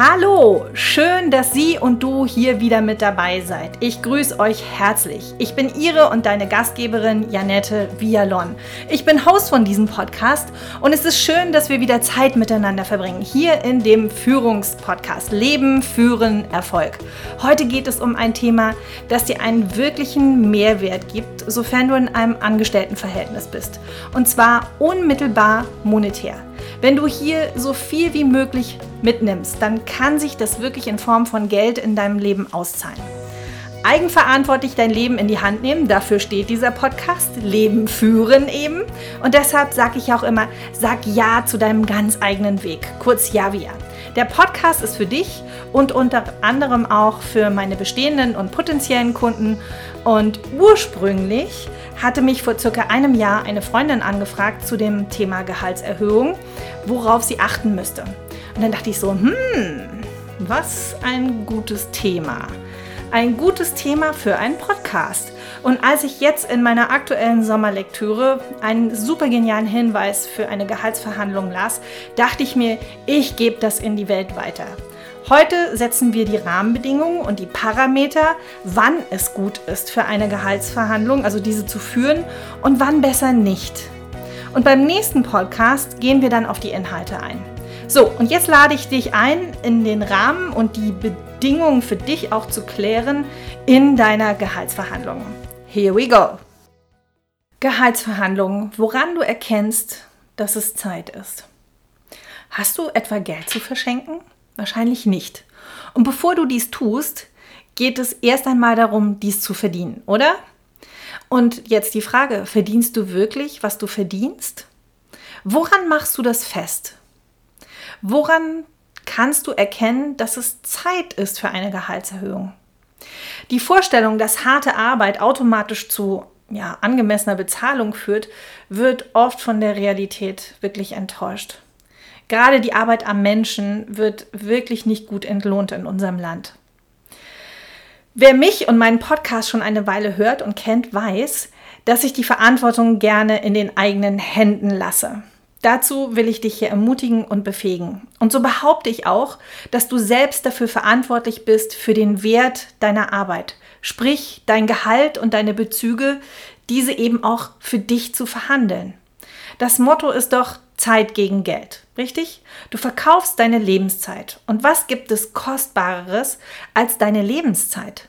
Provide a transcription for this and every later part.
Hallo, schön, dass Sie und du hier wieder mit dabei seid. Ich grüße euch herzlich. Ich bin Ihre und deine Gastgeberin Janette Vialon. Ich bin Host von diesem Podcast und es ist schön, dass wir wieder Zeit miteinander verbringen. Hier in dem Führungspodcast Leben, Führen, Erfolg. Heute geht es um ein Thema, das dir einen wirklichen Mehrwert gibt, sofern du in einem Angestelltenverhältnis bist. Und zwar unmittelbar monetär. Wenn du hier so viel wie möglich mitnimmst, dann kann sich das wirklich in Form von Geld in deinem Leben auszahlen. Eigenverantwortlich dein Leben in die Hand nehmen, dafür steht dieser Podcast, Leben führen eben. Und deshalb sage ich auch immer, sag Ja zu deinem ganz eigenen Weg, kurz Javia. Der Podcast ist für dich und unter anderem auch für meine bestehenden und potenziellen Kunden. Und ursprünglich hatte mich vor circa einem Jahr eine Freundin angefragt zu dem Thema Gehaltserhöhung, worauf sie achten müsste. Und dann dachte ich so, hm, was ein gutes Thema. Ein gutes Thema für einen Podcast. Und als ich jetzt in meiner aktuellen Sommerlektüre einen super genialen Hinweis für eine Gehaltsverhandlung las, dachte ich mir, ich gebe das in die Welt weiter. Heute setzen wir die Rahmenbedingungen und die Parameter, wann es gut ist für eine Gehaltsverhandlung, also diese zu führen und wann besser nicht. Und beim nächsten Podcast gehen wir dann auf die Inhalte ein. So, und jetzt lade ich dich ein, in den Rahmen und die Bedingungen für dich auch zu klären in deiner Gehaltsverhandlung. Here we go. Gehaltsverhandlungen, woran du erkennst, dass es Zeit ist. Hast du etwa Geld zu verschenken? Wahrscheinlich nicht. Und bevor du dies tust, geht es erst einmal darum, dies zu verdienen, oder? Und jetzt die Frage, verdienst du wirklich, was du verdienst? Woran machst du das fest? Woran kannst du erkennen, dass es Zeit ist für eine Gehaltserhöhung? Die Vorstellung, dass harte Arbeit automatisch zu ja, angemessener Bezahlung führt, wird oft von der Realität wirklich enttäuscht. Gerade die Arbeit am Menschen wird wirklich nicht gut entlohnt in unserem Land. Wer mich und meinen Podcast schon eine Weile hört und kennt, weiß, dass ich die Verantwortung gerne in den eigenen Händen lasse. Dazu will ich dich hier ermutigen und befähigen. Und so behaupte ich auch, dass du selbst dafür verantwortlich bist für den Wert deiner Arbeit. Sprich, dein Gehalt und deine Bezüge, diese eben auch für dich zu verhandeln. Das Motto ist doch Zeit gegen Geld, richtig? Du verkaufst deine Lebenszeit. Und was gibt es Kostbareres als deine Lebenszeit?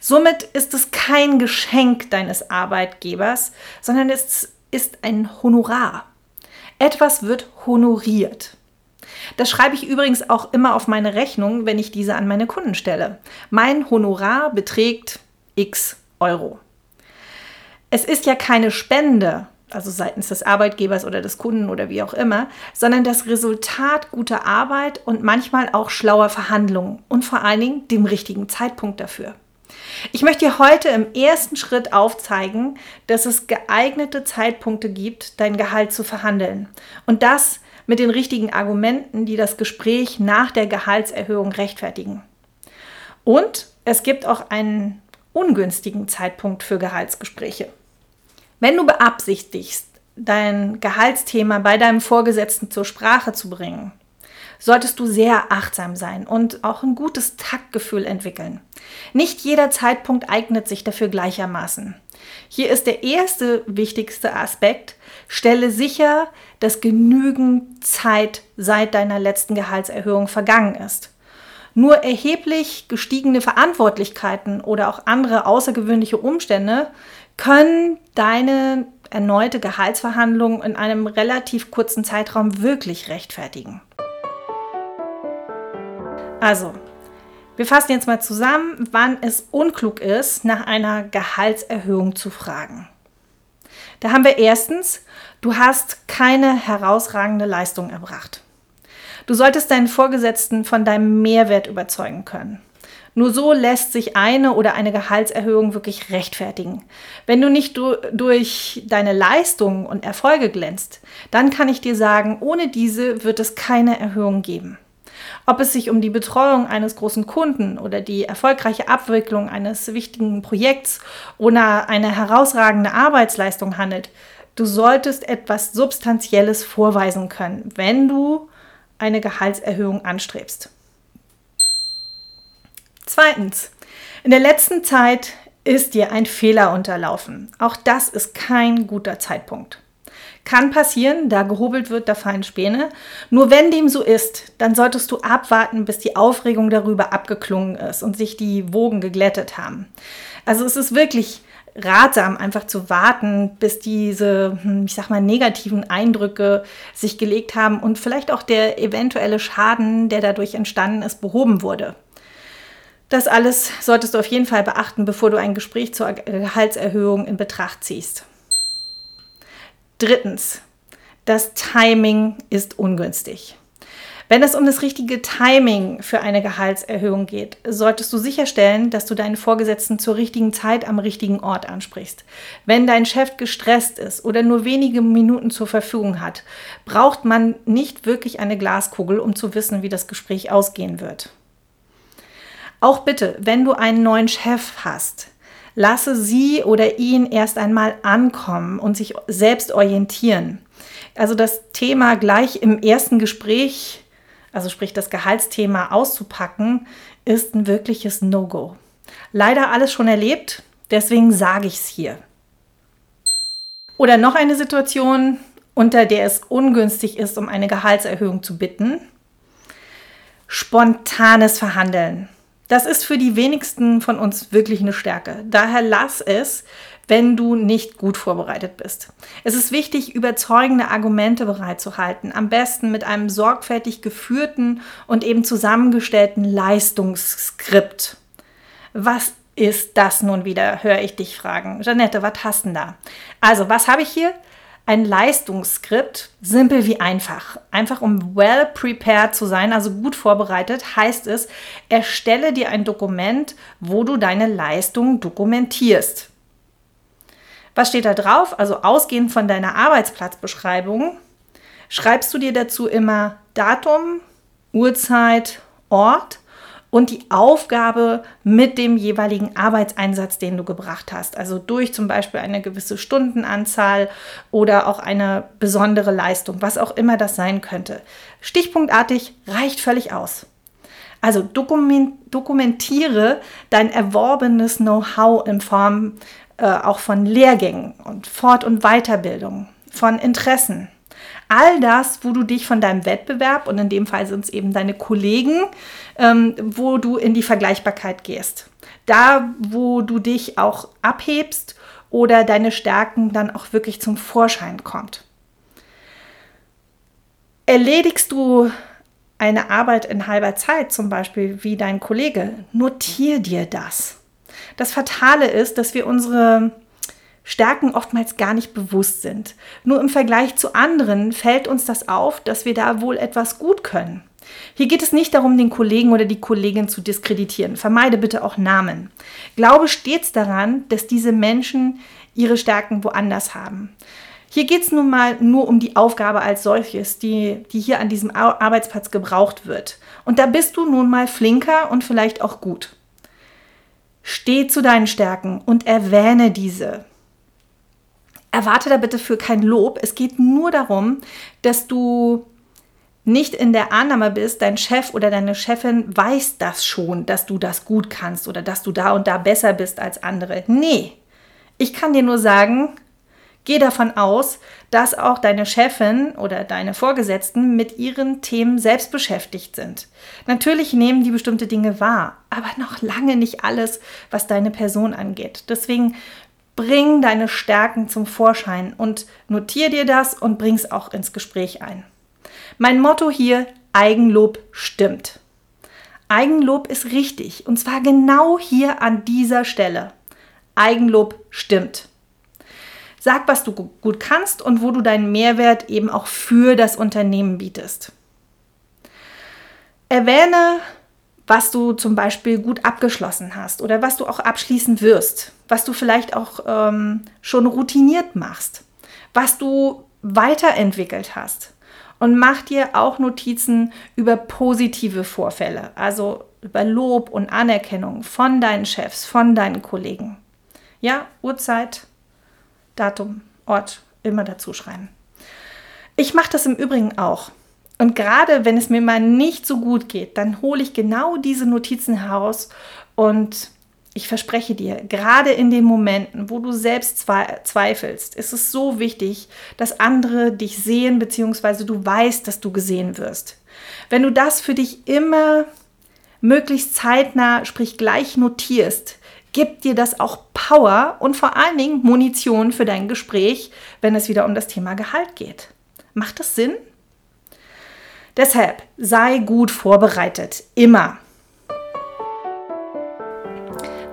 Somit ist es kein Geschenk deines Arbeitgebers, sondern es ist ein Honorar. Etwas wird honoriert. Das schreibe ich übrigens auch immer auf meine Rechnung, wenn ich diese an meine Kunden stelle. Mein Honorar beträgt x Euro. Es ist ja keine Spende, also seitens des Arbeitgebers oder des Kunden oder wie auch immer, sondern das Resultat guter Arbeit und manchmal auch schlauer Verhandlungen und vor allen Dingen dem richtigen Zeitpunkt dafür. Ich möchte dir heute im ersten Schritt aufzeigen, dass es geeignete Zeitpunkte gibt, dein Gehalt zu verhandeln. Und das mit den richtigen Argumenten, die das Gespräch nach der Gehaltserhöhung rechtfertigen. Und es gibt auch einen ungünstigen Zeitpunkt für Gehaltsgespräche. Wenn du beabsichtigst, dein Gehaltsthema bei deinem Vorgesetzten zur Sprache zu bringen, solltest du sehr achtsam sein und auch ein gutes Taktgefühl entwickeln. Nicht jeder Zeitpunkt eignet sich dafür gleichermaßen. Hier ist der erste wichtigste Aspekt, stelle sicher, dass genügend Zeit seit deiner letzten Gehaltserhöhung vergangen ist. Nur erheblich gestiegene Verantwortlichkeiten oder auch andere außergewöhnliche Umstände können deine erneute Gehaltsverhandlung in einem relativ kurzen Zeitraum wirklich rechtfertigen. Also, wir fassen jetzt mal zusammen, wann es unklug ist, nach einer Gehaltserhöhung zu fragen. Da haben wir erstens, du hast keine herausragende Leistung erbracht. Du solltest deinen Vorgesetzten von deinem Mehrwert überzeugen können. Nur so lässt sich eine oder eine Gehaltserhöhung wirklich rechtfertigen. Wenn du nicht du durch deine Leistungen und Erfolge glänzt, dann kann ich dir sagen, ohne diese wird es keine Erhöhung geben. Ob es sich um die Betreuung eines großen Kunden oder die erfolgreiche Abwicklung eines wichtigen Projekts oder eine herausragende Arbeitsleistung handelt, du solltest etwas Substanzielles vorweisen können, wenn du eine Gehaltserhöhung anstrebst. Zweitens, in der letzten Zeit ist dir ein Fehler unterlaufen. Auch das ist kein guter Zeitpunkt. Kann passieren, da gehobelt wird, da fallen Späne. Nur wenn dem so ist, dann solltest du abwarten, bis die Aufregung darüber abgeklungen ist und sich die Wogen geglättet haben. Also es ist wirklich ratsam, einfach zu warten, bis diese, hm, ich sag mal, negativen Eindrücke sich gelegt haben und vielleicht auch der eventuelle Schaden, der dadurch entstanden ist, behoben wurde. Das alles solltest du auf jeden Fall beachten, bevor du ein Gespräch zur Gehaltserhöhung in Betracht ziehst. Drittens, das Timing ist ungünstig. Wenn es um das richtige Timing für eine Gehaltserhöhung geht, solltest du sicherstellen, dass du deinen Vorgesetzten zur richtigen Zeit am richtigen Ort ansprichst. Wenn dein Chef gestresst ist oder nur wenige Minuten zur Verfügung hat, braucht man nicht wirklich eine Glaskugel, um zu wissen, wie das Gespräch ausgehen wird. Auch bitte, wenn du einen neuen Chef hast, lasse sie oder ihn erst einmal ankommen und sich selbst orientieren. Also das Thema gleich im ersten Gespräch also sprich das Gehaltsthema auszupacken, ist ein wirkliches No-Go. Leider alles schon erlebt, deswegen sage ich es hier. Oder noch eine Situation, unter der es ungünstig ist, um eine Gehaltserhöhung zu bitten. Spontanes Verhandeln. Das ist für die wenigsten von uns wirklich eine Stärke. Daher lass es, wenn du nicht gut vorbereitet bist. Es ist wichtig, überzeugende Argumente bereitzuhalten, am besten mit einem sorgfältig geführten und eben zusammengestellten Leistungsskript. Was ist das nun wieder, höre ich dich fragen. Janette, was hast du denn da? Also, was habe ich hier? Ein Leistungsskript, simpel wie einfach. Einfach um well prepared zu sein, also gut vorbereitet, heißt es, erstelle dir ein Dokument, wo du deine Leistung dokumentierst. Was steht da drauf? Also ausgehend von deiner Arbeitsplatzbeschreibung schreibst du dir dazu immer Datum, Uhrzeit, Ort und die Aufgabe mit dem jeweiligen Arbeitseinsatz, den du gebracht hast. Also durch zum Beispiel eine gewisse Stundenanzahl oder auch eine besondere Leistung, was auch immer das sein könnte. Stichpunktartig reicht völlig aus. Also dokumentiere dein erworbenes Know-how in Form äh, auch von Lehrgängen und Fort- und Weiterbildung, von Interessen. All das, wo du dich von deinem Wettbewerb, und in dem Fall sind es eben deine Kollegen, ähm, wo du in die Vergleichbarkeit gehst. Da, wo du dich auch abhebst oder deine Stärken dann auch wirklich zum Vorschein kommt. Erledigst du eine Arbeit in halber Zeit, zum Beispiel wie dein Kollege, notier dir das. Das Fatale ist, dass wir unsere Stärken oftmals gar nicht bewusst sind. Nur im Vergleich zu anderen fällt uns das auf, dass wir da wohl etwas gut können. Hier geht es nicht darum, den Kollegen oder die Kollegin zu diskreditieren. Vermeide bitte auch Namen. Glaube stets daran, dass diese Menschen ihre Stärken woanders haben. Hier geht es nun mal nur um die Aufgabe als solches, die, die hier an diesem Arbeitsplatz gebraucht wird. Und da bist du nun mal flinker und vielleicht auch gut. Steh zu deinen Stärken und erwähne diese. Erwarte da bitte für kein Lob. Es geht nur darum, dass du nicht in der Annahme bist, dein Chef oder deine Chefin weiß das schon, dass du das gut kannst oder dass du da und da besser bist als andere. Nee, ich kann dir nur sagen, Geh davon aus, dass auch deine Chefin oder deine Vorgesetzten mit ihren Themen selbst beschäftigt sind. Natürlich nehmen die bestimmte Dinge wahr, aber noch lange nicht alles, was deine Person angeht. Deswegen bring deine Stärken zum Vorschein und notier dir das und bring es auch ins Gespräch ein. Mein Motto hier, Eigenlob stimmt. Eigenlob ist richtig und zwar genau hier an dieser Stelle. Eigenlob stimmt. Sag, was du gut kannst und wo du deinen Mehrwert eben auch für das Unternehmen bietest. Erwähne, was du zum Beispiel gut abgeschlossen hast oder was du auch abschließen wirst, was du vielleicht auch ähm, schon routiniert machst, was du weiterentwickelt hast. Und mach dir auch Notizen über positive Vorfälle, also über Lob und Anerkennung von deinen Chefs, von deinen Kollegen. Ja, Uhrzeit, Datum, Ort immer dazu schreiben. Ich mache das im Übrigen auch. Und gerade wenn es mir mal nicht so gut geht, dann hole ich genau diese Notizen heraus und ich verspreche dir, gerade in den Momenten, wo du selbst zweifelst, ist es so wichtig, dass andere dich sehen, beziehungsweise du weißt, dass du gesehen wirst. Wenn du das für dich immer möglichst zeitnah, sprich gleich notierst, gibt dir das auch Power und vor allen Dingen Munition für dein Gespräch, wenn es wieder um das Thema Gehalt geht. Macht das Sinn? Deshalb sei gut vorbereitet, immer.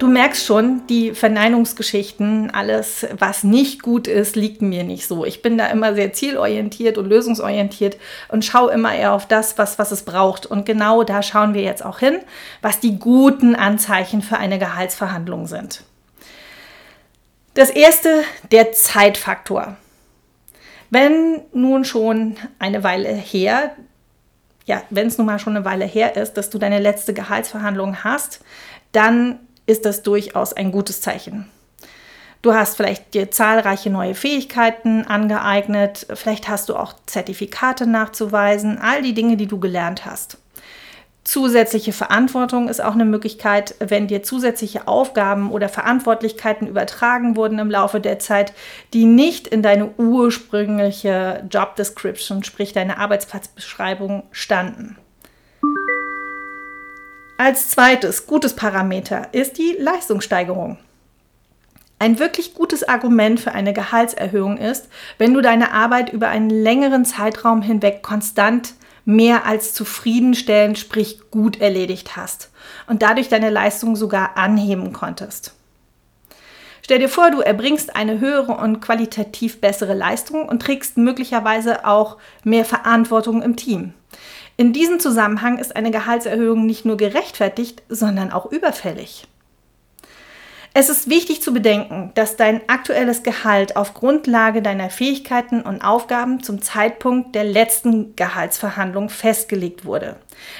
Du merkst schon, die Verneinungsgeschichten, alles, was nicht gut ist, liegt mir nicht so. Ich bin da immer sehr zielorientiert und lösungsorientiert und schaue immer eher auf das, was, was es braucht. Und genau da schauen wir jetzt auch hin, was die guten Anzeichen für eine Gehaltsverhandlung sind. Das erste, der Zeitfaktor. Wenn nun schon eine Weile her, ja, wenn es nun mal schon eine Weile her ist, dass du deine letzte Gehaltsverhandlung hast, dann ist das durchaus ein gutes Zeichen. Du hast vielleicht dir zahlreiche neue Fähigkeiten angeeignet, vielleicht hast du auch Zertifikate nachzuweisen, all die Dinge, die du gelernt hast. Zusätzliche Verantwortung ist auch eine Möglichkeit, wenn dir zusätzliche Aufgaben oder Verantwortlichkeiten übertragen wurden im Laufe der Zeit, die nicht in deine ursprüngliche Job Description, sprich deine Arbeitsplatzbeschreibung standen. Als zweites gutes Parameter ist die Leistungssteigerung. Ein wirklich gutes Argument für eine Gehaltserhöhung ist, wenn du deine Arbeit über einen längeren Zeitraum hinweg konstant mehr als zufriedenstellend, sprich gut erledigt hast und dadurch deine Leistung sogar anheben konntest. Stell dir vor, du erbringst eine höhere und qualitativ bessere Leistung und trägst möglicherweise auch mehr Verantwortung im Team. In diesem Zusammenhang ist eine Gehaltserhöhung nicht nur gerechtfertigt, sondern auch überfällig. Es ist wichtig zu bedenken, dass dein aktuelles Gehalt auf Grundlage deiner Fähigkeiten und Aufgaben zum Zeitpunkt der letzten Gehaltsverhandlung festgelegt wurde.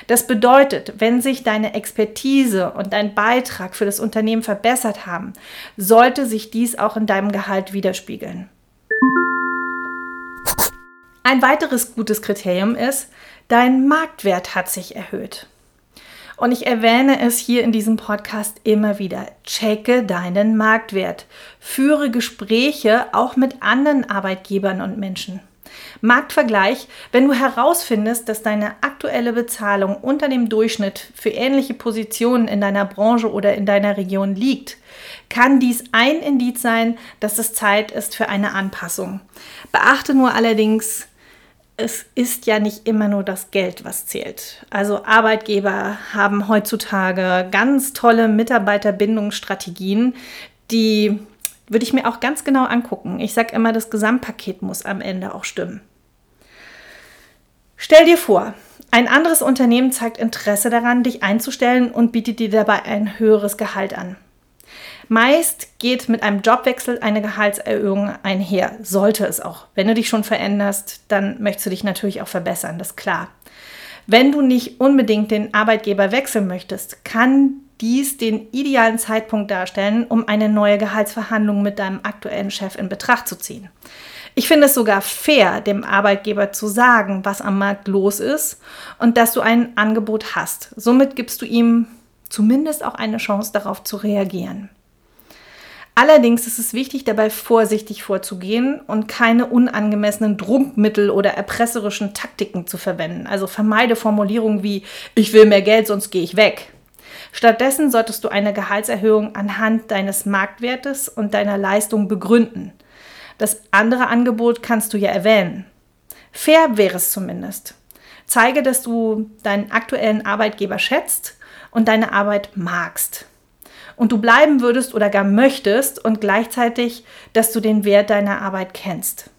Das bedeutet, wenn sich deine Expertise und dein Beitrag für das Unternehmen verbessert haben, sollte sich dies auch in deinem Gehalt widerspiegeln. Ein weiteres gutes Kriterium ist, dein Marktwert hat sich erhöht. Und ich erwähne es hier in diesem Podcast immer wieder. Checke deinen Marktwert. Führe Gespräche auch mit anderen Arbeitgebern und Menschen. Marktvergleich, wenn du herausfindest, dass deine aktuelle Bezahlung unter dem Durchschnitt für ähnliche Positionen in deiner Branche oder in deiner Region liegt, kann dies ein Indiz sein, dass es Zeit ist für eine Anpassung. Beachte nur allerdings, es ist ja nicht immer nur das Geld, was zählt. Also Arbeitgeber haben heutzutage ganz tolle Mitarbeiterbindungsstrategien, die würde ich mir auch ganz genau angucken. Ich sage immer, das Gesamtpaket muss am Ende auch stimmen. Stell dir vor, ein anderes Unternehmen zeigt Interesse daran, dich einzustellen und bietet dir dabei ein höheres Gehalt an. Meist geht mit einem Jobwechsel eine Gehaltserhöhung einher. Sollte es auch. Wenn du dich schon veränderst, dann möchtest du dich natürlich auch verbessern, das ist klar. Wenn du nicht unbedingt den Arbeitgeber wechseln möchtest, kann dies den idealen Zeitpunkt darstellen, um eine neue Gehaltsverhandlung mit deinem aktuellen Chef in Betracht zu ziehen. Ich finde es sogar fair, dem Arbeitgeber zu sagen, was am Markt los ist und dass du ein Angebot hast. Somit gibst du ihm zumindest auch eine Chance darauf zu reagieren. Allerdings ist es wichtig, dabei vorsichtig vorzugehen und keine unangemessenen Druckmittel oder erpresserischen Taktiken zu verwenden. Also vermeide Formulierungen wie ich will mehr Geld, sonst gehe ich weg. Stattdessen solltest du eine Gehaltserhöhung anhand deines Marktwertes und deiner Leistung begründen. Das andere Angebot kannst du ja erwähnen. Fair wäre es zumindest. Zeige, dass du deinen aktuellen Arbeitgeber schätzt und deine Arbeit magst und du bleiben würdest oder gar möchtest und gleichzeitig, dass du den Wert deiner Arbeit kennst.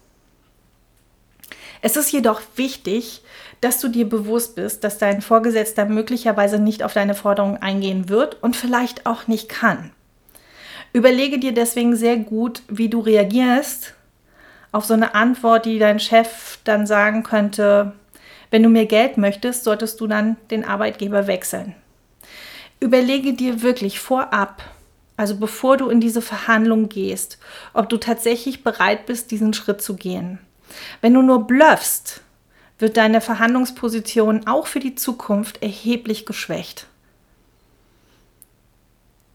Es ist jedoch wichtig, dass du dir bewusst bist, dass dein Vorgesetzter möglicherweise nicht auf deine Forderungen eingehen wird und vielleicht auch nicht kann. Überlege dir deswegen sehr gut, wie du reagierst auf so eine Antwort, die dein Chef dann sagen könnte, wenn du mehr Geld möchtest, solltest du dann den Arbeitgeber wechseln überlege dir wirklich vorab, also bevor du in diese Verhandlung gehst, ob du tatsächlich bereit bist, diesen Schritt zu gehen. Wenn du nur bluffst, wird deine Verhandlungsposition auch für die Zukunft erheblich geschwächt.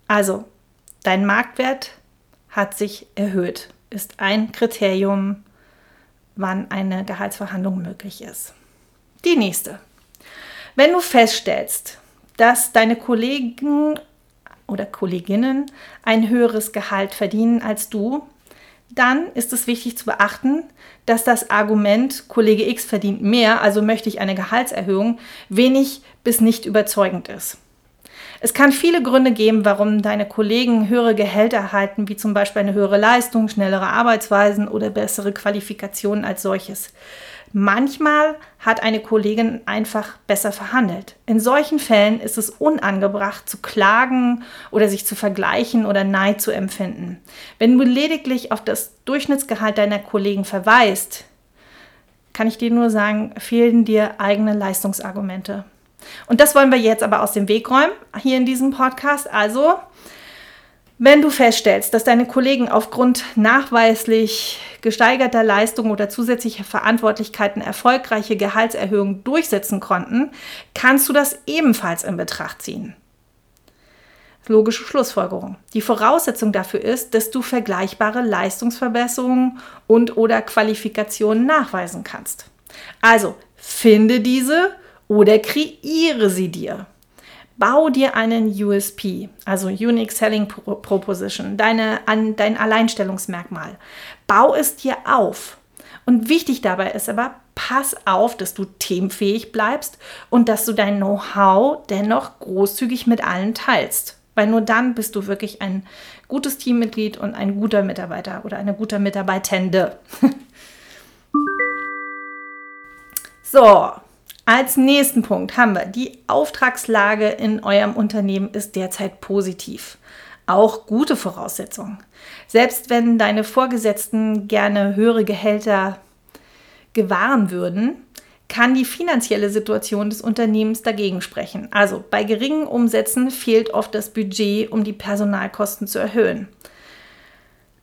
Also, dein Marktwert hat sich erhöht, ist ein Kriterium, wann eine Gehaltsverhandlung möglich ist. Die nächste. Wenn du feststellst, dass deine Kollegen oder Kolleginnen ein höheres Gehalt verdienen als du, dann ist es wichtig zu beachten, dass das Argument Kollege X verdient mehr, also möchte ich eine Gehaltserhöhung, wenig bis nicht überzeugend ist. Es kann viele Gründe geben, warum deine Kollegen höhere Gehälter erhalten, wie zum Beispiel eine höhere Leistung, schnellere Arbeitsweisen oder bessere Qualifikationen als solches. Manchmal hat eine Kollegin einfach besser verhandelt. In solchen Fällen ist es unangebracht zu klagen oder sich zu vergleichen oder Neid zu empfinden. Wenn du lediglich auf das Durchschnittsgehalt deiner Kollegen verweist, kann ich dir nur sagen, fehlen dir eigene Leistungsargumente. Und das wollen wir jetzt aber aus dem Weg räumen, hier in diesem Podcast. Also, wenn du feststellst, dass deine Kollegen aufgrund nachweislich gesteigerter Leistung oder zusätzlicher Verantwortlichkeiten erfolgreiche Gehaltserhöhungen durchsetzen konnten, kannst du das ebenfalls in Betracht ziehen. Logische Schlussfolgerung. Die Voraussetzung dafür ist, dass du vergleichbare Leistungsverbesserungen und oder Qualifikationen nachweisen kannst. Also finde diese oder kreiere sie dir. Bau dir einen USP, also Unique Selling Proposition, deine, an, dein Alleinstellungsmerkmal. Bau es dir auf. Und wichtig dabei ist aber, pass auf, dass du themenfähig bleibst und dass du dein Know-how dennoch großzügig mit allen teilst. Weil nur dann bist du wirklich ein gutes Teammitglied und ein guter Mitarbeiter oder eine gute Mitarbeitende. so, als nächsten Punkt haben wir, die Auftragslage in eurem Unternehmen ist derzeit positiv. Auch gute Voraussetzungen. Selbst wenn deine Vorgesetzten gerne höhere Gehälter gewahren würden, kann die finanzielle Situation des Unternehmens dagegen sprechen. Also bei geringen Umsätzen fehlt oft das Budget, um die Personalkosten zu erhöhen.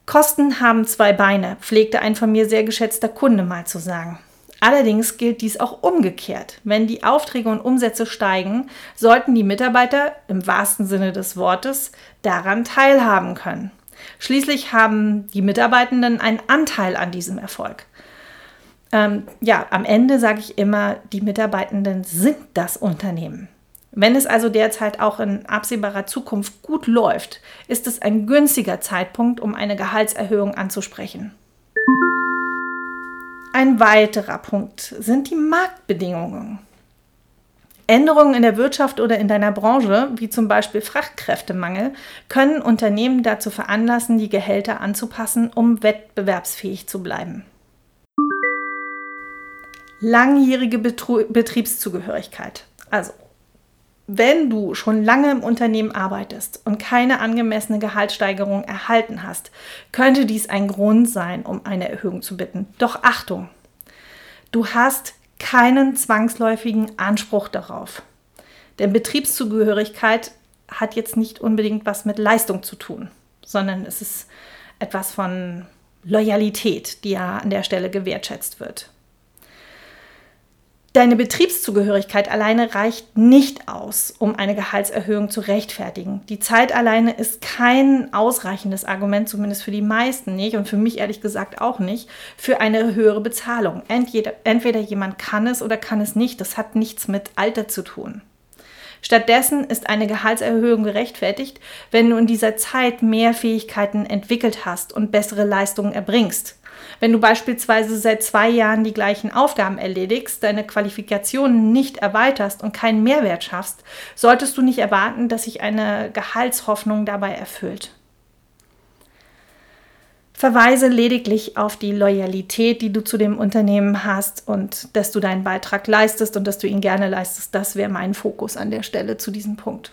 Kosten haben zwei Beine, pflegte ein von mir sehr geschätzter Kunde mal zu sagen. Allerdings gilt dies auch umgekehrt. Wenn die Aufträge und Umsätze steigen, sollten die Mitarbeiter im wahrsten Sinne des Wortes daran teilhaben können. Schließlich haben die Mitarbeitenden einen Anteil an diesem Erfolg. Ähm, ja, am Ende sage ich immer, die Mitarbeitenden sind das Unternehmen. Wenn es also derzeit auch in absehbarer Zukunft gut läuft, ist es ein günstiger Zeitpunkt, um eine Gehaltserhöhung anzusprechen. Ein weiterer Punkt sind die Marktbedingungen. Änderungen in der Wirtschaft oder in deiner Branche, wie zum Beispiel Fachkräftemangel, können Unternehmen dazu veranlassen, die Gehälter anzupassen, um wettbewerbsfähig zu bleiben. Langjährige Betru Betriebszugehörigkeit. Also wenn du schon lange im Unternehmen arbeitest und keine angemessene Gehaltssteigerung erhalten hast, könnte dies ein Grund sein, um eine Erhöhung zu bitten. Doch Achtung, du hast keinen zwangsläufigen Anspruch darauf. Denn Betriebszugehörigkeit hat jetzt nicht unbedingt was mit Leistung zu tun, sondern es ist etwas von Loyalität, die ja an der Stelle gewertschätzt wird. Deine Betriebszugehörigkeit alleine reicht nicht aus, um eine Gehaltserhöhung zu rechtfertigen. Die Zeit alleine ist kein ausreichendes Argument, zumindest für die meisten nicht und für mich ehrlich gesagt auch nicht, für eine höhere Bezahlung. Entweder, entweder jemand kann es oder kann es nicht. Das hat nichts mit Alter zu tun. Stattdessen ist eine Gehaltserhöhung gerechtfertigt, wenn du in dieser Zeit mehr Fähigkeiten entwickelt hast und bessere Leistungen erbringst. Wenn du beispielsweise seit zwei Jahren die gleichen Aufgaben erledigst, deine Qualifikationen nicht erweiterst und keinen Mehrwert schaffst, solltest du nicht erwarten, dass sich eine Gehaltshoffnung dabei erfüllt. Verweise lediglich auf die Loyalität, die du zu dem Unternehmen hast und dass du deinen Beitrag leistest und dass du ihn gerne leistest. Das wäre mein Fokus an der Stelle zu diesem Punkt.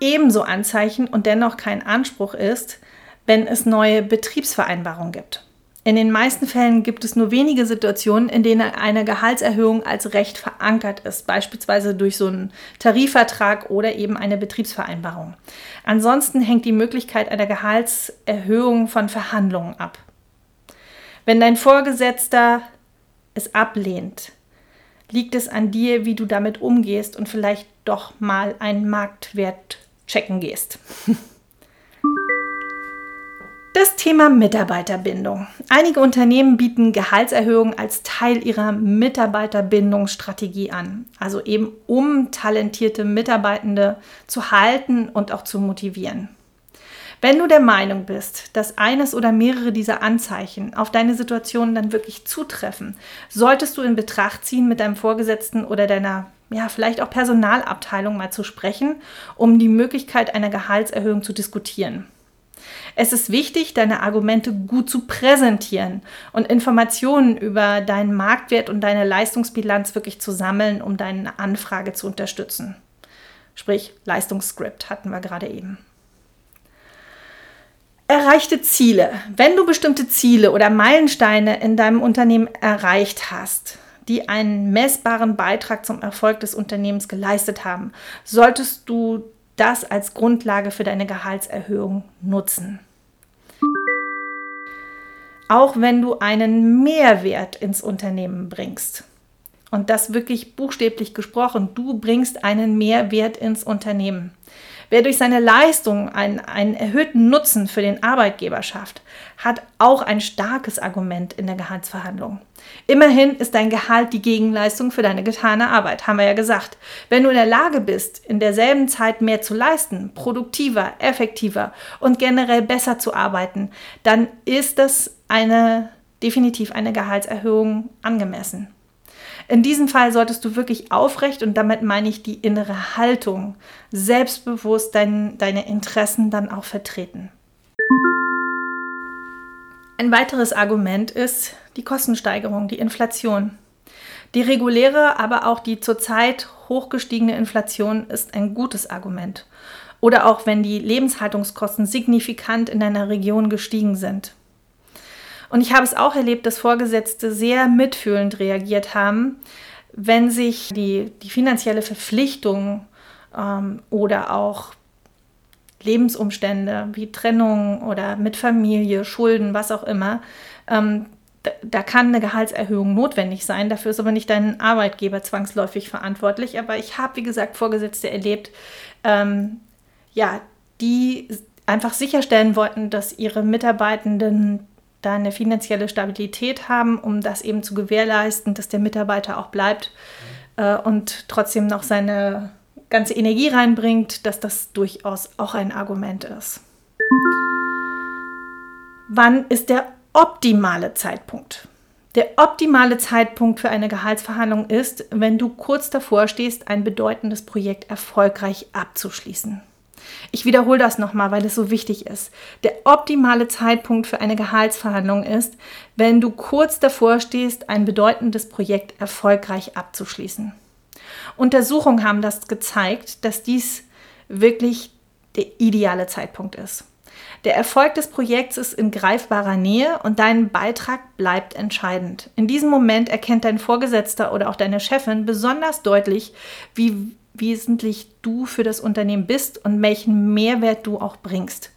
Ebenso Anzeichen und dennoch kein Anspruch ist, wenn es neue Betriebsvereinbarungen gibt. In den meisten Fällen gibt es nur wenige Situationen, in denen eine Gehaltserhöhung als Recht verankert ist, beispielsweise durch so einen Tarifvertrag oder eben eine Betriebsvereinbarung. Ansonsten hängt die Möglichkeit einer Gehaltserhöhung von Verhandlungen ab. Wenn dein Vorgesetzter es ablehnt, liegt es an dir, wie du damit umgehst und vielleicht doch mal einen Marktwert checken gehst. Das Thema Mitarbeiterbindung. Einige Unternehmen bieten Gehaltserhöhungen als Teil ihrer Mitarbeiterbindungsstrategie an. Also eben um talentierte Mitarbeitende zu halten und auch zu motivieren. Wenn du der Meinung bist, dass eines oder mehrere dieser Anzeichen auf deine Situation dann wirklich zutreffen, solltest du in Betracht ziehen, mit deinem Vorgesetzten oder deiner ja, vielleicht auch Personalabteilung mal zu sprechen, um die Möglichkeit einer Gehaltserhöhung zu diskutieren. Es ist wichtig, deine Argumente gut zu präsentieren und Informationen über deinen Marktwert und deine Leistungsbilanz wirklich zu sammeln, um deine Anfrage zu unterstützen. Sprich, Leistungsskript hatten wir gerade eben. Erreichte Ziele. Wenn du bestimmte Ziele oder Meilensteine in deinem Unternehmen erreicht hast, die einen messbaren Beitrag zum Erfolg des Unternehmens geleistet haben, solltest du das als Grundlage für deine Gehaltserhöhung nutzen. Auch wenn du einen Mehrwert ins Unternehmen bringst. Und das wirklich buchstäblich gesprochen, du bringst einen Mehrwert ins Unternehmen. Wer durch seine Leistung einen, einen erhöhten Nutzen für den Arbeitgeber schafft, hat auch ein starkes Argument in der Gehaltsverhandlung. Immerhin ist dein Gehalt die Gegenleistung für deine getane Arbeit, haben wir ja gesagt. Wenn du in der Lage bist, in derselben Zeit mehr zu leisten, produktiver, effektiver und generell besser zu arbeiten, dann ist das eine definitiv eine Gehaltserhöhung angemessen. In diesem Fall solltest du wirklich aufrecht, und damit meine ich die innere Haltung, selbstbewusst dein, deine Interessen dann auch vertreten. Ein weiteres Argument ist die Kostensteigerung, die Inflation. Die reguläre, aber auch die zurzeit hochgestiegene Inflation ist ein gutes Argument. Oder auch wenn die Lebenshaltungskosten signifikant in deiner Region gestiegen sind. Und ich habe es auch erlebt, dass Vorgesetzte sehr mitfühlend reagiert haben, wenn sich die, die finanzielle Verpflichtung ähm, oder auch Lebensumstände wie Trennung oder mit Familie, Schulden, was auch immer, ähm, da, kann eine Gehaltserhöhung notwendig sein. Dafür ist aber nicht dein Arbeitgeber zwangsläufig verantwortlich. Aber ich habe, wie gesagt, Vorgesetzte erlebt, ähm, ja, die einfach sicherstellen wollten, dass ihre Mitarbeitenden da eine finanzielle Stabilität haben, um das eben zu gewährleisten, dass der Mitarbeiter auch bleibt äh, und trotzdem noch seine ganze Energie reinbringt, dass das durchaus auch ein Argument ist. Wann ist der optimale Zeitpunkt? Der optimale Zeitpunkt für eine Gehaltsverhandlung ist, wenn du kurz davor stehst, ein bedeutendes Projekt erfolgreich abzuschließen. Ich wiederhole das nochmal, weil es so wichtig ist. Der optimale Zeitpunkt für eine Gehaltsverhandlung ist, wenn du kurz davor stehst, ein bedeutendes Projekt erfolgreich abzuschließen. Untersuchungen haben das gezeigt, dass dies wirklich der ideale Zeitpunkt ist. Der Erfolg des Projekts ist in greifbarer Nähe und dein Beitrag bleibt entscheidend. In diesem Moment erkennt dein Vorgesetzter oder auch deine Chefin besonders deutlich, wie wesentlich du für das Unternehmen bist und welchen Mehrwert du auch bringst.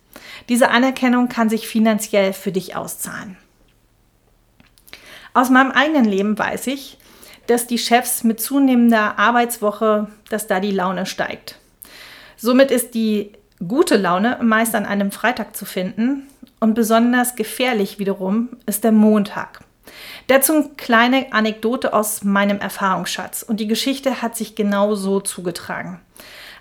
Diese Anerkennung kann sich finanziell für dich auszahlen. Aus meinem eigenen Leben weiß ich, dass die Chefs mit zunehmender Arbeitswoche, dass da die Laune steigt. Somit ist die gute Laune meist an einem Freitag zu finden und besonders gefährlich wiederum ist der Montag. Dazu eine kleine Anekdote aus meinem Erfahrungsschatz. Und die Geschichte hat sich genau so zugetragen.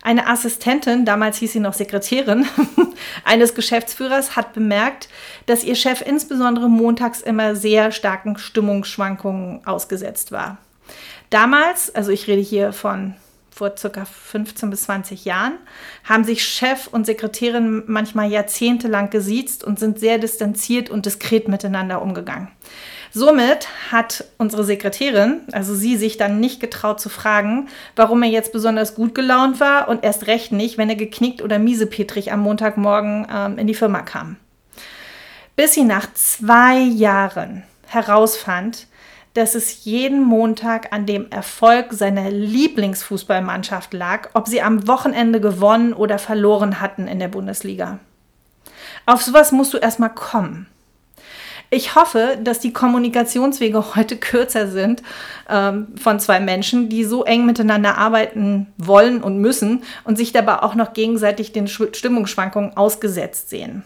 Eine Assistentin, damals hieß sie noch Sekretärin, eines Geschäftsführers hat bemerkt, dass ihr Chef insbesondere montags immer sehr starken Stimmungsschwankungen ausgesetzt war. Damals, also ich rede hier von vor circa 15 bis 20 Jahren, haben sich Chef und Sekretärin manchmal jahrzehntelang gesiezt und sind sehr distanziert und diskret miteinander umgegangen. Somit hat unsere Sekretärin, also sie, sich dann nicht getraut zu fragen, warum er jetzt besonders gut gelaunt war und erst recht nicht, wenn er geknickt oder miesepetrig am Montagmorgen ähm, in die Firma kam. Bis sie nach zwei Jahren herausfand, dass es jeden Montag an dem Erfolg seiner Lieblingsfußballmannschaft lag, ob sie am Wochenende gewonnen oder verloren hatten in der Bundesliga. Auf sowas musst du erstmal kommen. Ich hoffe, dass die Kommunikationswege heute kürzer sind ähm, von zwei Menschen, die so eng miteinander arbeiten wollen und müssen und sich dabei auch noch gegenseitig den Stimmungsschwankungen ausgesetzt sehen.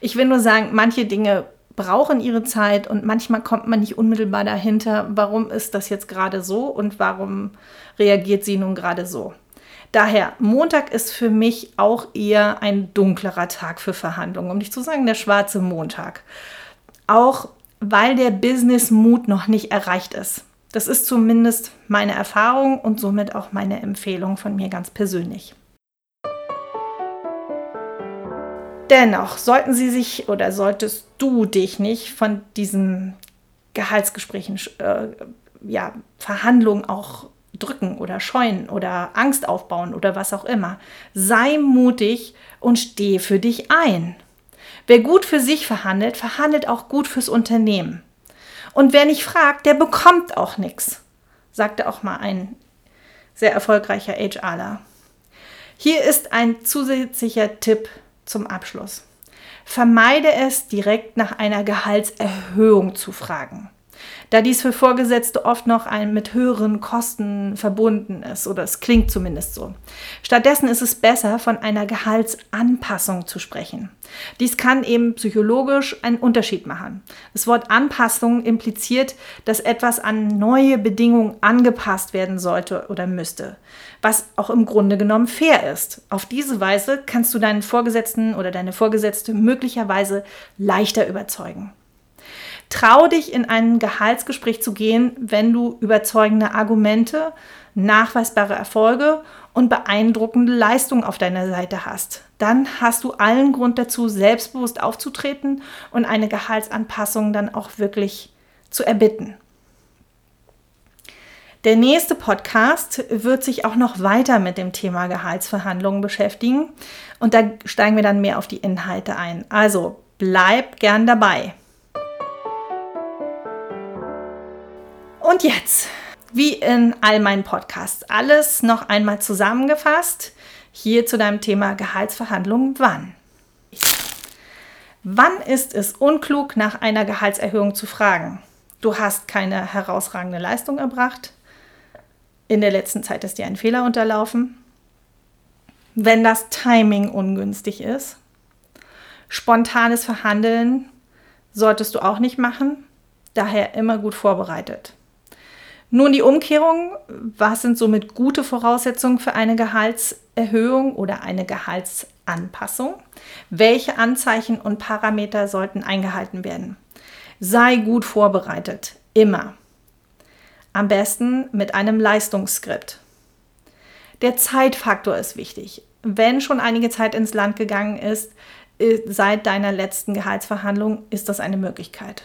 Ich will nur sagen, manche Dinge brauchen ihre Zeit und manchmal kommt man nicht unmittelbar dahinter, warum ist das jetzt gerade so und warum reagiert sie nun gerade so. Daher, Montag ist für mich auch eher ein dunklerer Tag für Verhandlungen, um nicht zu sagen der schwarze Montag. Auch weil der Business-Mut noch nicht erreicht ist. Das ist zumindest meine Erfahrung und somit auch meine Empfehlung von mir ganz persönlich. Dennoch sollten Sie sich oder solltest du dich nicht von diesen Gehaltsgesprächen, äh, ja, Verhandlungen auch drücken oder scheuen oder Angst aufbauen oder was auch immer. Sei mutig und steh für dich ein. Wer gut für sich verhandelt, verhandelt auch gut fürs Unternehmen. Und wer nicht fragt, der bekommt auch nichts, sagte auch mal ein sehr erfolgreicher HRler. Hier ist ein zusätzlicher Tipp zum Abschluss. Vermeide es, direkt nach einer Gehaltserhöhung zu fragen da dies für Vorgesetzte oft noch ein mit höheren Kosten verbunden ist oder es klingt zumindest so. Stattdessen ist es besser, von einer Gehaltsanpassung zu sprechen. Dies kann eben psychologisch einen Unterschied machen. Das Wort Anpassung impliziert, dass etwas an neue Bedingungen angepasst werden sollte oder müsste, was auch im Grunde genommen fair ist. Auf diese Weise kannst du deinen Vorgesetzten oder deine Vorgesetzte möglicherweise leichter überzeugen. Trau dich in ein Gehaltsgespräch zu gehen, wenn du überzeugende Argumente, nachweisbare Erfolge und beeindruckende Leistungen auf deiner Seite hast. Dann hast du allen Grund dazu, selbstbewusst aufzutreten und eine Gehaltsanpassung dann auch wirklich zu erbitten. Der nächste Podcast wird sich auch noch weiter mit dem Thema Gehaltsverhandlungen beschäftigen und da steigen wir dann mehr auf die Inhalte ein. Also bleib gern dabei. Und jetzt, wie in all meinen Podcasts, alles noch einmal zusammengefasst. Hier zu deinem Thema Gehaltsverhandlungen. Wann? Wann ist es unklug, nach einer Gehaltserhöhung zu fragen? Du hast keine herausragende Leistung erbracht. In der letzten Zeit ist dir ein Fehler unterlaufen. Wenn das Timing ungünstig ist. Spontanes Verhandeln solltest du auch nicht machen. Daher immer gut vorbereitet. Nun die Umkehrung, was sind somit gute Voraussetzungen für eine Gehaltserhöhung oder eine Gehaltsanpassung? Welche Anzeichen und Parameter sollten eingehalten werden? Sei gut vorbereitet, immer. Am besten mit einem Leistungsskript. Der Zeitfaktor ist wichtig. Wenn schon einige Zeit ins Land gegangen ist, äh, seit deiner letzten Gehaltsverhandlung, ist das eine Möglichkeit.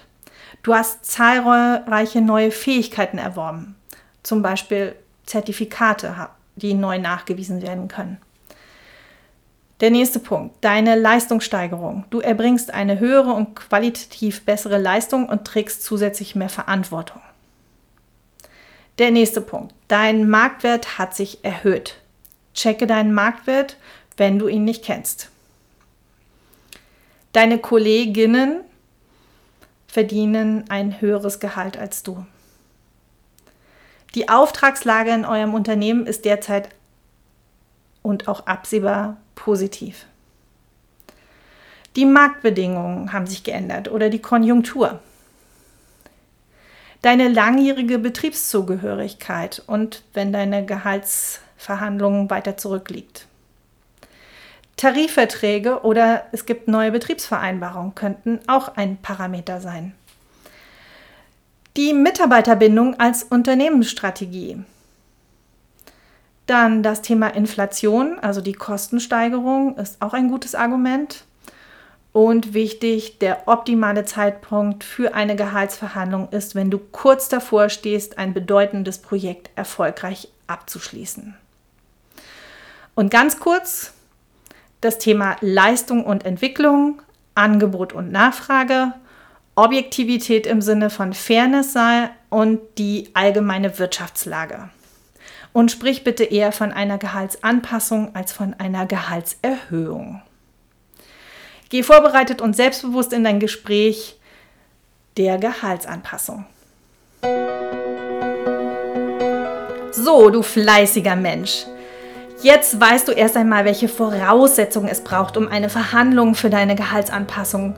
Du hast zahlreiche neue Fähigkeiten erworben, zum Beispiel Zertifikate, die neu nachgewiesen werden können. Der nächste Punkt, deine Leistungssteigerung. Du erbringst eine höhere und qualitativ bessere Leistung und trägst zusätzlich mehr Verantwortung. Der nächste Punkt, dein Marktwert hat sich erhöht. Checke deinen Marktwert, wenn du ihn nicht kennst. Deine Kolleginnen verdienen ein höheres Gehalt als du. Die Auftragslage in eurem Unternehmen ist derzeit und auch absehbar positiv. Die Marktbedingungen haben sich geändert oder die Konjunktur. Deine langjährige Betriebszugehörigkeit und wenn deine Gehaltsverhandlung weiter zurückliegt. Tarifverträge oder es gibt neue Betriebsvereinbarungen, könnten auch ein Parameter sein. Die Mitarbeiterbindung als Unternehmensstrategie. Dann das Thema Inflation, also die Kostensteigerung, ist auch ein gutes Argument. Und wichtig, der optimale Zeitpunkt für eine Gehaltsverhandlung ist, wenn du kurz davor stehst, ein bedeutendes Projekt erfolgreich abzuschließen. Und ganz kurz, das Thema Leistung und Entwicklung, Angebot und Nachfrage, Objektivität im Sinne von Fairness sei und die allgemeine Wirtschaftslage. Und sprich bitte eher von einer Gehaltsanpassung als von einer Gehaltserhöhung. Geh vorbereitet und selbstbewusst in dein Gespräch. der Gehaltsanpassung. So, du fleißiger Mensch. Jetzt weißt du erst einmal, welche Voraussetzungen es braucht, um eine Verhandlung für deine Gehaltsanpassung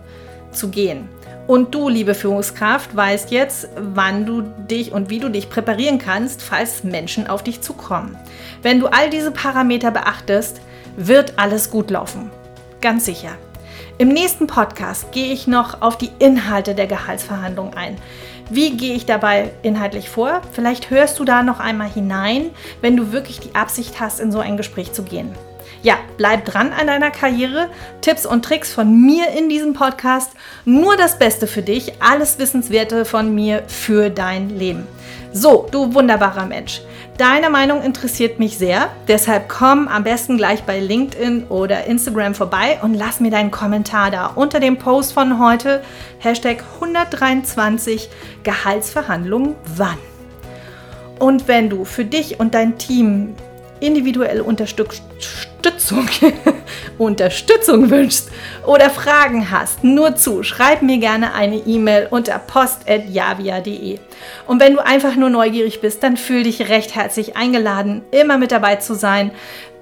zu gehen. Und du, liebe Führungskraft, weißt jetzt, wann du dich und wie du dich präparieren kannst, falls Menschen auf dich zukommen. Wenn du all diese Parameter beachtest, wird alles gut laufen. Ganz sicher. Im nächsten Podcast gehe ich noch auf die Inhalte der Gehaltsverhandlung ein. Wie gehe ich dabei inhaltlich vor? Vielleicht hörst du da noch einmal hinein, wenn du wirklich die Absicht hast, in so ein Gespräch zu gehen. Ja, bleib dran an deiner Karriere. Tipps und Tricks von mir in diesem Podcast. Nur das Beste für dich. Alles Wissenswerte von mir für dein Leben. So, du wunderbarer Mensch. Deine Meinung interessiert mich sehr, deshalb komm am besten gleich bei LinkedIn oder Instagram vorbei und lass mir deinen Kommentar da unter dem Post von heute. Hashtag 123 Gehaltsverhandlungen wann. Und wenn du für dich und dein Team individuelle Unterstützung, Unterstützung wünschst oder Fragen hast, nur zu, schreib mir gerne eine E-Mail unter post.javia.de. Und wenn du einfach nur neugierig bist, dann fühl dich recht herzlich eingeladen, immer mit dabei zu sein,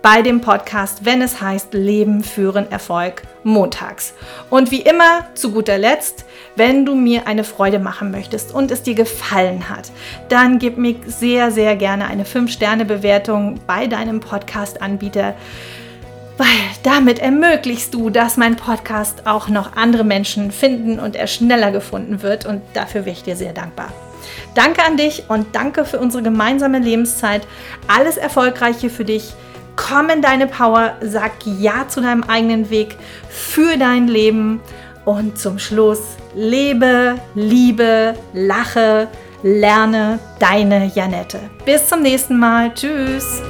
bei dem Podcast, wenn es heißt Leben führen Erfolg montags. Und wie immer, zu guter Letzt, wenn du mir eine Freude machen möchtest und es dir gefallen hat, dann gib mir sehr, sehr gerne eine 5-Sterne-Bewertung bei deinem Podcast-Anbieter weil damit ermöglichst du, dass mein Podcast auch noch andere Menschen finden und er schneller gefunden wird und dafür wäre ich dir sehr dankbar. Danke an dich und danke für unsere gemeinsame Lebenszeit. Alles Erfolgreiche für dich. Komm in deine Power, sag Ja zu deinem eigenen Weg für dein Leben und zum Schluss lebe, liebe, lache, lerne deine Janette. Bis zum nächsten Mal. Tschüss.